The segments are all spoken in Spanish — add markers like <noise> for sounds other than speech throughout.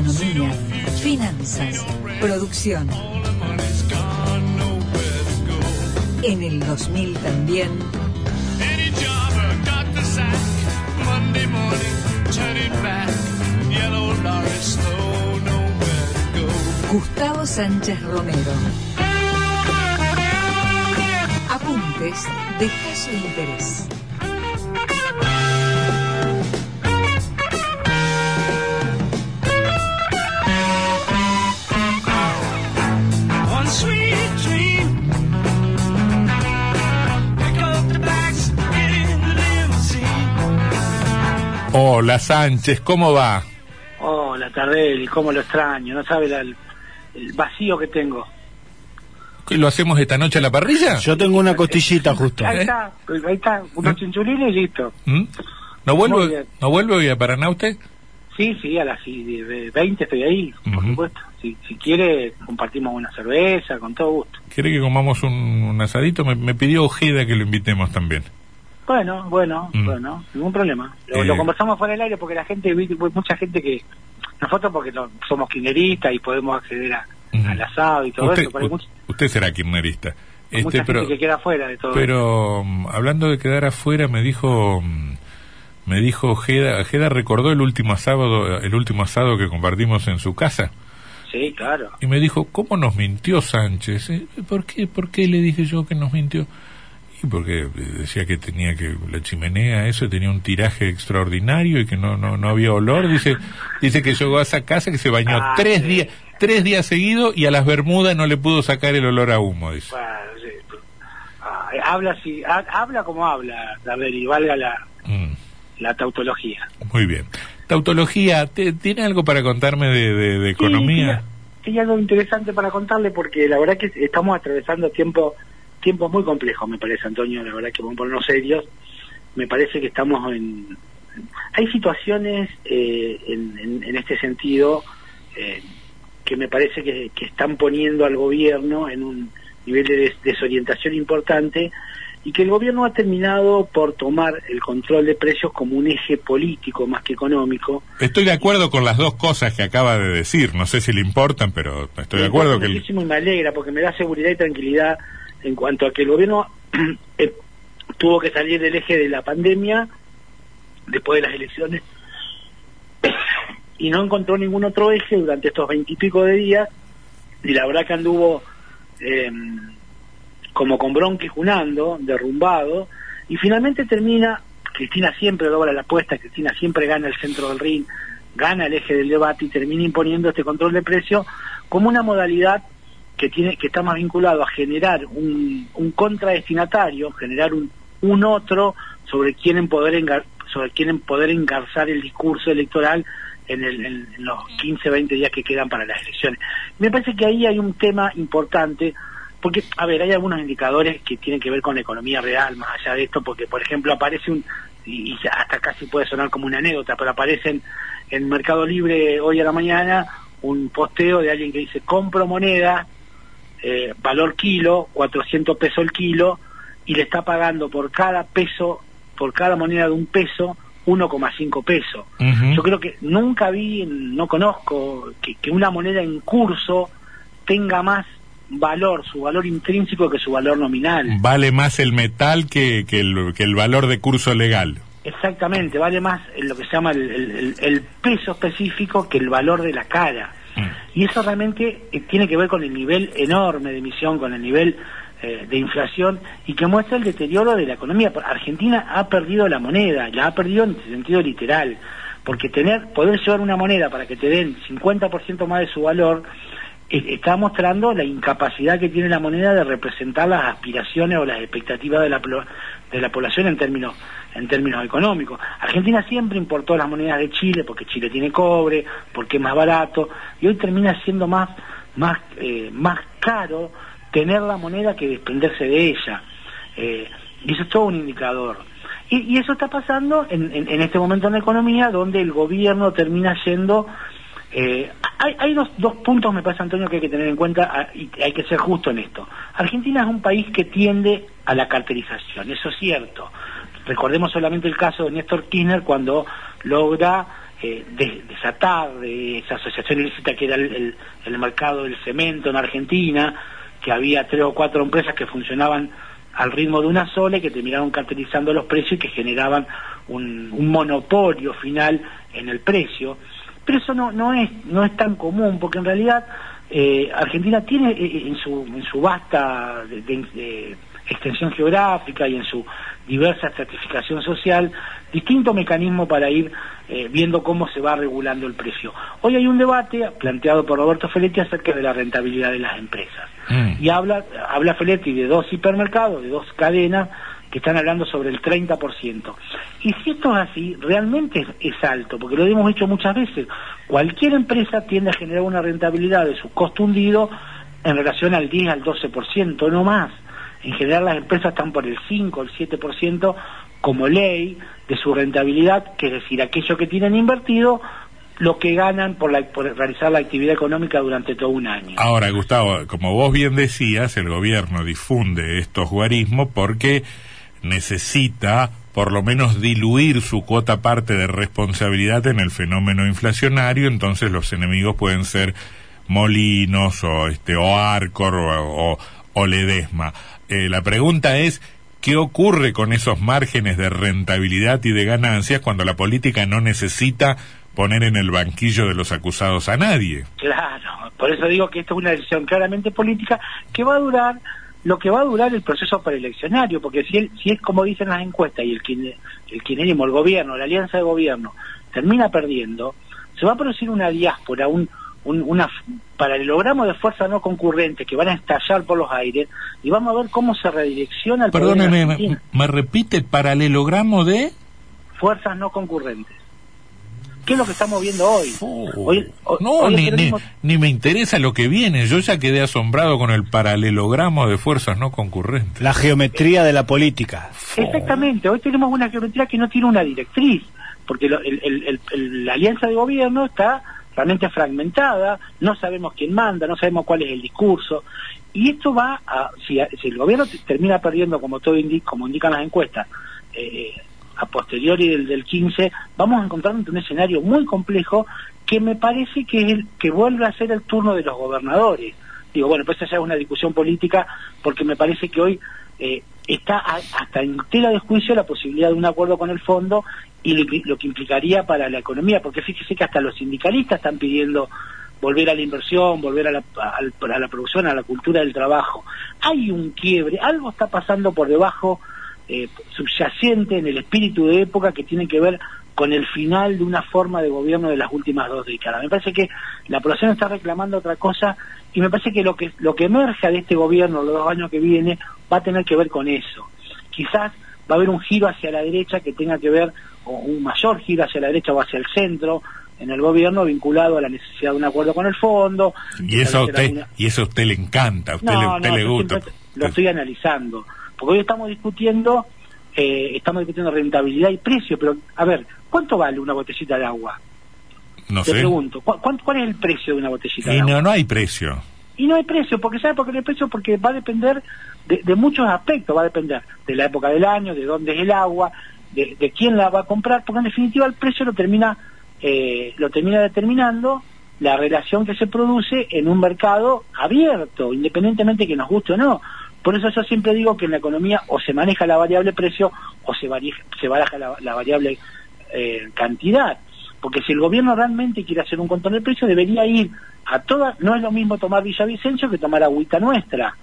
economía, finanzas, producción. En el 2000 también. Gustavo Sánchez Romero. Apuntes de caso interés. Hola Sánchez, ¿cómo va? Hola Tardelli, cómo lo extraño, no sabe el, vacío que tengo. ¿Lo hacemos esta noche a la parrilla? Yo tengo una costillita justo. Ahí está, ahí está, unos ¿Eh? chinchulines y listo. ¿Mm? ¿No vuelve, ¿No vuelve hoy a Paraná usted? Sí, sí, a las 20 estoy ahí, por supuesto. Si, si, quiere, compartimos una cerveza, con todo gusto. ¿Quiere que comamos un, asadito? Me, me pidió Ojeda que lo invitemos también. Bueno, bueno, mm. bueno, ningún problema. Lo, eh. conversamos fuera del aire porque la gente, mucha gente que nosotros porque somos kirchneristas y podemos acceder a, al asado y todo eso. Usted será kirchnerista. Este, pero, que queda fuera de todo Pero mm, hablando de quedar afuera, me dijo mm, me dijo Jeda, Jeda recordó el último sábado, el último asado que compartimos en su casa. Sí, claro. Y me dijo, ¿cómo nos mintió Sánchez? Eh, ¿Por qué? ¿Por qué le dije yo que nos mintió? Porque decía que tenía que la chimenea eso tenía un tiraje extraordinario y que no no no había olor. Dice dice que llegó a esa casa que se bañó ah, tres días tres días seguidos y a las Bermudas no le pudo sacar el olor a humo dice. Ah, habla así habla como habla ver y valga la mm. la tautología. Muy bien. Tautología tiene algo para contarme de, economía sí, sí, algo interesante para contarle porque la verdad que estamos atravesando tiempo tiempos muy complejos, me parece, Antonio, la verdad que vamos a ponernos serios. Me parece que estamos en... Hay situaciones eh, en, este sentido eh, que me parece que, están poniendo al gobierno en un nivel de desorientación importante y que el gobierno ha terminado por tomar el control de precios como un eje político más que económico. Estoy de acuerdo con las dos cosas que acaba de decir, no sé si le importan, pero estoy de acuerdo que... Muchísimo y me alegra porque me da seguridad y tranquilidad en cuanto a que el gobierno <clears throat> eh, tuvo que salir del eje de la pandemia después de las elecciones <clears throat> y no encontró ningún otro eje durante estos veintipico de días y la verdad que anduvo eh, como con bronque junando, derrumbado y finalmente termina, Cristina siempre logra la apuesta, Cristina siempre gana el centro del ring, gana el eje del debate y termina imponiendo este control de precio como una modalidad que tiene que está más vinculado a generar un, un contradestinatario, generar un, un otro sobre quien poder engar, sobre quien poder engarzar el discurso electoral en, el, en, los 15, 20 días que quedan para las elecciones. Me parece que ahí hay un tema importante, porque, a ver, hay algunos indicadores que tienen que ver con la economía real, más allá de esto, porque, por ejemplo, aparece un, y, hasta casi puede sonar como una anécdota, pero aparece en Mercado Libre hoy a la mañana un posteo de alguien que dice compro moneda eh, valor kilo, 400 pesos el kilo, y le está pagando por cada peso, por cada moneda de un peso, 1,5 pesos. Yo creo que nunca vi, no conozco, que, una moneda en curso tenga más valor, su valor intrínseco que su valor nominal. Vale más el metal que, que, el, que el valor de curso legal. Exactamente, vale más lo que se llama el, el peso específico que el valor de la cara. Y eso realmente eh, tiene que ver con el nivel enorme de emisión, con el nivel eh, de inflación y que muestra el deterioro de la economía. Argentina ha perdido la moneda, la ha perdido en sentido literal, porque tener poder llevar una moneda para que te den 50% más de su valor está mostrando la incapacidad que tiene la moneda de representar las aspiraciones o las expectativas de la, de la población en términos en términos económicos. Argentina siempre importó las monedas de Chile porque Chile tiene cobre, porque es más barato y hoy termina siendo más más eh, más caro tener la moneda que desprenderse de ella. Eh, y eso es todo un indicador. Y, eso está pasando en, en, este momento en la economía donde el gobierno termina siendo eh, hay, hay dos, puntos, me parece, Antonio, que hay que tener en cuenta ah, y hay que ser justo en esto. Argentina es un país que tiende a la carterización, eso es cierto. Recordemos solamente el caso de Néstor Kirchner cuando logra eh, desatar de esa asociación ilícita que era el, mercado del cemento en Argentina, que había tres o cuatro empresas que funcionaban al ritmo de una sola y que terminaron cartelizando los precios y que generaban un monopolio final en el precio. Pero eso no, no, es, no es tan común, porque en realidad eh, Argentina tiene eh, en, su, en su vasta de, extensión geográfica y en su diversa estratificación social, distintos mecanismos para ir eh, viendo cómo se va regulando el precio. Hoy hay un debate planteado por Roberto Feletti acerca de la rentabilidad de las empresas. Mm. Y habla, habla Feletti de dos hipermercados, de dos cadenas, que están hablando sobre el 30%. Y si esto es así, realmente es, alto, porque lo hemos hecho muchas veces. Cualquier empresa tiende a generar una rentabilidad de su costo hundido en relación al 10 al 12%, no más. En general las empresas están por el 5, el 7% como ley de su rentabilidad, que es decir, aquello que tienen invertido lo que ganan por, por, realizar la actividad económica durante todo un año. Ahora, Gustavo, como vos bien decías, el gobierno difunde estos guarismos porque necesita por lo menos diluir su cuota parte de responsabilidad en el fenómeno inflacionario, entonces los enemigos pueden ser Molinos o este o Arcor o, o, Ledesma. Eh, la pregunta es ¿qué ocurre con esos márgenes de rentabilidad y de ganancias cuando la política no necesita poner en el banquillo de los acusados a nadie? Claro, por eso digo que esto es una decisión claramente política que va a durar lo que va a durar el proceso preeleccionario, porque si, si es como dicen las encuestas y el, el kirchnerismo, el gobierno, la alianza de gobierno, termina perdiendo, se va a producir una diáspora, un, un una paralelogramo de fuerzas no concurrentes que van a estallar por los aires y vamos a ver cómo se redirecciona el Perdóneme, me, me repite, paralelogramo de... Fuerzas no concurrentes. ¿Qué es lo que estamos viendo hoy? Oh. no, ni, me interesa lo que viene. Yo ya quedé asombrado con el paralelogramo de fuerzas no concurrentes. La geometría de la política. Exactamente. Hoy tenemos una geometría que no tiene una directriz, porque la alianza de gobierno está realmente fragmentada, no sabemos quién manda, no sabemos cuál es el discurso. Y esto va a, si, el gobierno termina perdiendo, como todo como indican las encuestas, eh, a posteriori del, del 15, vamos a encontrar un escenario muy complejo que me parece que, es el, que vuelve a ser el turno de los gobernadores. Digo, bueno, pues esa es una discusión política porque me parece que hoy eh, está hasta en tela de juicio la posibilidad de un acuerdo con el fondo y lo, que implicaría para la economía, porque fíjese que hasta los sindicalistas están pidiendo volver a la inversión, volver a la, a la producción, a la cultura del trabajo. Hay un quiebre, algo está pasando por debajo eh, subyacente en el espíritu de época que tiene que ver con el final de una forma de gobierno de las últimas dos décadas. Me parece que la población está reclamando otra cosa y me parece que lo que lo que emerja de este gobierno los dos años que viene va a tener que ver con eso. Quizás va a haber un giro hacia la derecha que tenga que ver, o un mayor giro hacia la derecha o hacia el centro en el gobierno vinculado a la necesidad de un acuerdo con el fondo. Y eso a usted, y eso a usted le encanta, a usted, le, usted le gusta. Lo estoy analizando porque hoy estamos discutiendo, eh, estamos discutiendo rentabilidad y precio, pero a ver, ¿cuánto vale una botellita de agua? No Te sé. pregunto, ¿cuál, es el precio de una botellita de agua? No, no hay precio. Y no hay precio, porque ¿sabe por qué no hay precio? Porque va a depender de, muchos aspectos, va a depender de la época del año, de dónde es el agua, de, quién la va a comprar, porque en definitiva el precio lo termina, eh, lo termina determinando la relación que se produce en un mercado abierto, independientemente que nos guste o no. Por eso yo siempre digo que en la economía o se maneja la variable precio o se, se baraja la, variable eh, cantidad. Porque si el gobierno realmente quiere hacer un control del precio, debería ir a todas, no es lo mismo tomar Villavicencio que tomar agüita nuestra,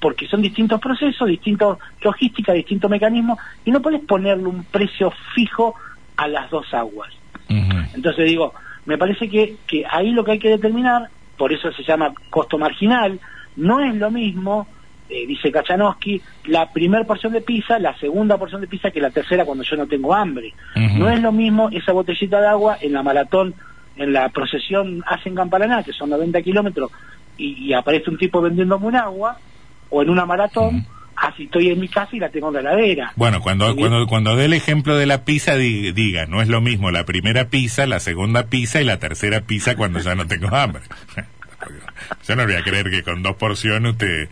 porque son distintos procesos, distintos logística, distintos mecanismos, y no puedes ponerle un precio fijo a las dos aguas. Entonces digo, me parece que, que ahí lo que hay que determinar, por eso se llama costo marginal, no es lo mismo eh, dice Kachanowski, la primera porción de pizza, la segunda porción de pizza que la tercera cuando yo no tengo hambre. No es lo mismo esa botellita de agua en la maratón, en la procesión hacen Camparaná, que son 90 kilómetros, y, aparece un tipo vendiéndome un agua, o en una maratón, así estoy en mi casa y la tengo en la heladera. Bueno, cuando, cuando, cuando dé el ejemplo de la pizza, diga, no es lo mismo la primera pizza, la segunda pizza y la tercera pizza cuando ya no tengo hambre. <laughs> yo no voy a creer que con dos porciones usted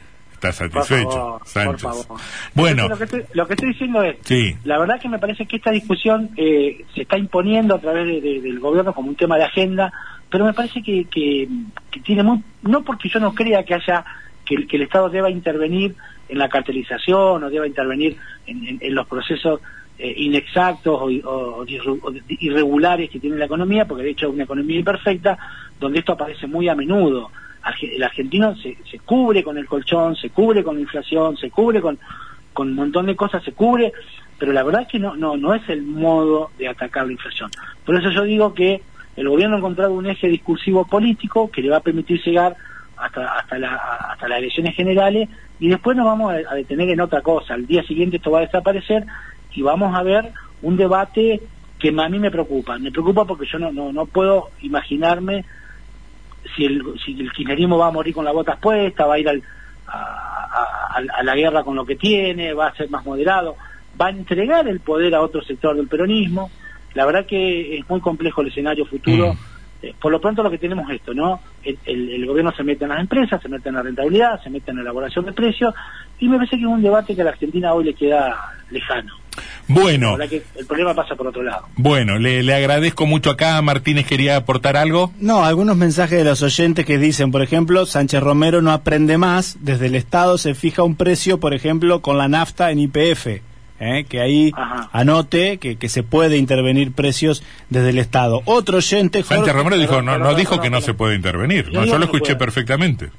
está satisfecho. Por favor, Sánchez. por favor. Bueno, Entonces, lo, que estoy, lo que estoy diciendo es, sí. la verdad que me parece que esta discusión eh, se está imponiendo a través de- de- del gobierno como un tema de agenda, pero me parece que, que- que tiene muy, no porque yo no crea que haya que, el- que el Estado deba intervenir en la cartelización o deba intervenir en, en- en los procesos eh, inexactos o, o irregulares que tiene la economía, porque de hecho es una economía imperfecta, donde esto aparece muy a menudo. El argentino se, se cubre con el colchón, se cubre con la inflación, se cubre con, con un montón de cosas, se cubre, pero la verdad es que no, no, no es el modo de atacar la inflación. Por eso yo digo que el gobierno ha encontrado un eje discursivo político que le va a permitir llegar hasta, hasta, la, hasta las elecciones generales y después nos vamos a, a detener en otra cosa. Al día siguiente esto va a desaparecer y vamos a ver un debate que a mí me preocupa. Me preocupa porque yo no, no, no puedo imaginarme si el, si el kirchnerismo va a morir con las botas puestas, va a ir al, a, a- a- a la guerra con lo que tiene, va a ser más moderado, va a entregar el poder a otro sector del peronismo. La verdad que es muy complejo el escenario futuro. Mm. Eh, por lo pronto lo que tenemos es esto, ¿no? El, el- el gobierno se mete en las empresas, se mete en la rentabilidad, se mete en la elaboración de precios y me parece que es un debate que a la Argentina hoy le queda lejano. Bueno, que el problema pasa por otro lado. bueno, le, le agradezco mucho acá. Martínez quería aportar algo. No, algunos mensajes de los oyentes que dicen, por ejemplo, Sánchez Romero no aprende más, desde el Estado se fija un precio, por ejemplo, con la nafta en IPF, ¿eh? que ahí Ajá. anote que, que se puede intervenir precios desde el Estado. Otro oyente, Jorge- Sánchez Romero dijo, no, no dijo que no se puede intervenir. Yo No, yo lo escuché puede. perfectamente.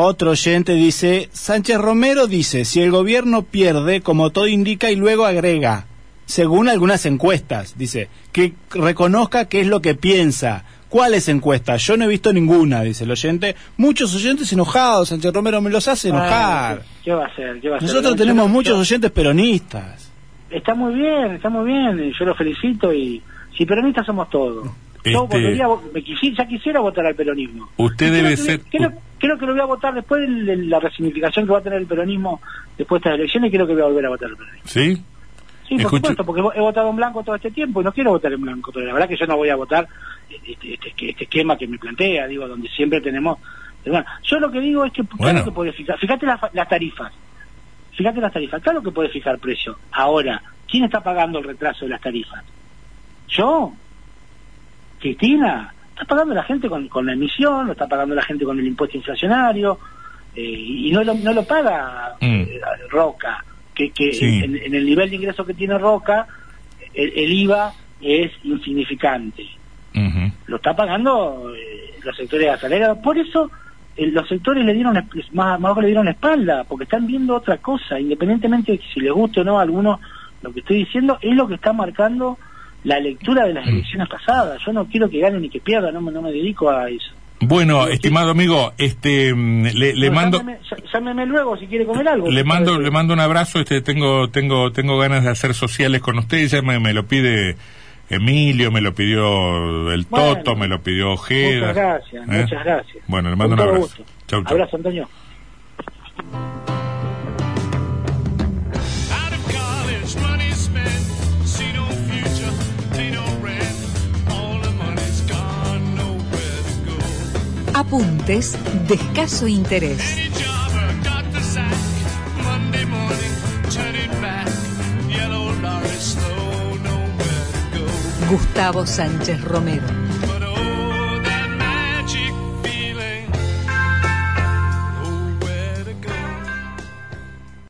Otro oyente dice, Sánchez Romero dice, si el gobierno pierde, como todo indica, y luego agrega, según algunas encuestas, dice, que reconozca qué es lo que piensa. ¿Cuáles encuestas? Yo no he visto ninguna, dice el oyente. Muchos oyentes enojados, Sánchez Romero me los hace enojar. ¿qué, va a hacer? ¿Qué va a hacer? Nosotros tenemos yo- muchos oyentes peronistas. Está muy bien, está muy bien, yo lo felicito y si peronistas somos todos. Yo Este- volvería me quisi- ya quisiera votar al peronismo. Usted Y creo debe que- ser- Creo, creo que lo voy a votar después de, de la resignificación que va a tener el peronismo después de estas elecciones, creo que voy a volver a votar al peronismo. ¿Sí? Sí, por Escucho- supuesto, porque he votado en blanco todo este tiempo y no quiero votar en blanco, pero la verdad que yo no voy a votar este, este- este esquema que me plantea, digo, donde siempre tenemos... Bueno, yo lo que digo es que, claro Bueno. que puede fijar, fíjate las, las tarifas, fíjate las tarifas, claro que puede fijar precio. Ahora, ¿quién está pagando el retraso de las tarifas? ¿Yo? ¿Cristina? Está pagando la gente con, con la emisión, lo está pagando la gente con el impuesto inflacionario, eh, y no lo, no lo paga Mm. eh, Roca, que, que Sí. en, en el nivel de ingreso que tiene Roca, el, el IVA es insignificante. Lo está pagando eh, los sectores asalariados. Por eso los sectores le dieron más, más le dieron la espalda, porque están viendo otra cosa, independientemente de si les guste o no a algunos, lo que estoy diciendo es lo que está marcando la lectura de las elecciones pasadas. Yo no quiero que gane ni que pierda, no, me- no me dedico a eso. Bueno, estimado amigo, este mm, le, le No, mando llámeme, llá- llámeme luego si quiere comer algo. le mando le mando un abrazo, este tengo tengo tengo ganas de hacer sociales con ustedes, ya me, me lo pide Emilio, me lo pidió el Bueno, Toto, me lo pidió Ojeda. Muchas gracias, ¿eh? muchas gracias. Bueno, le mando un abrazo. gusto. Chau, chau. Abrazo, Antonio. Slow, nowhere to go. Gustavo Sánchez Romero.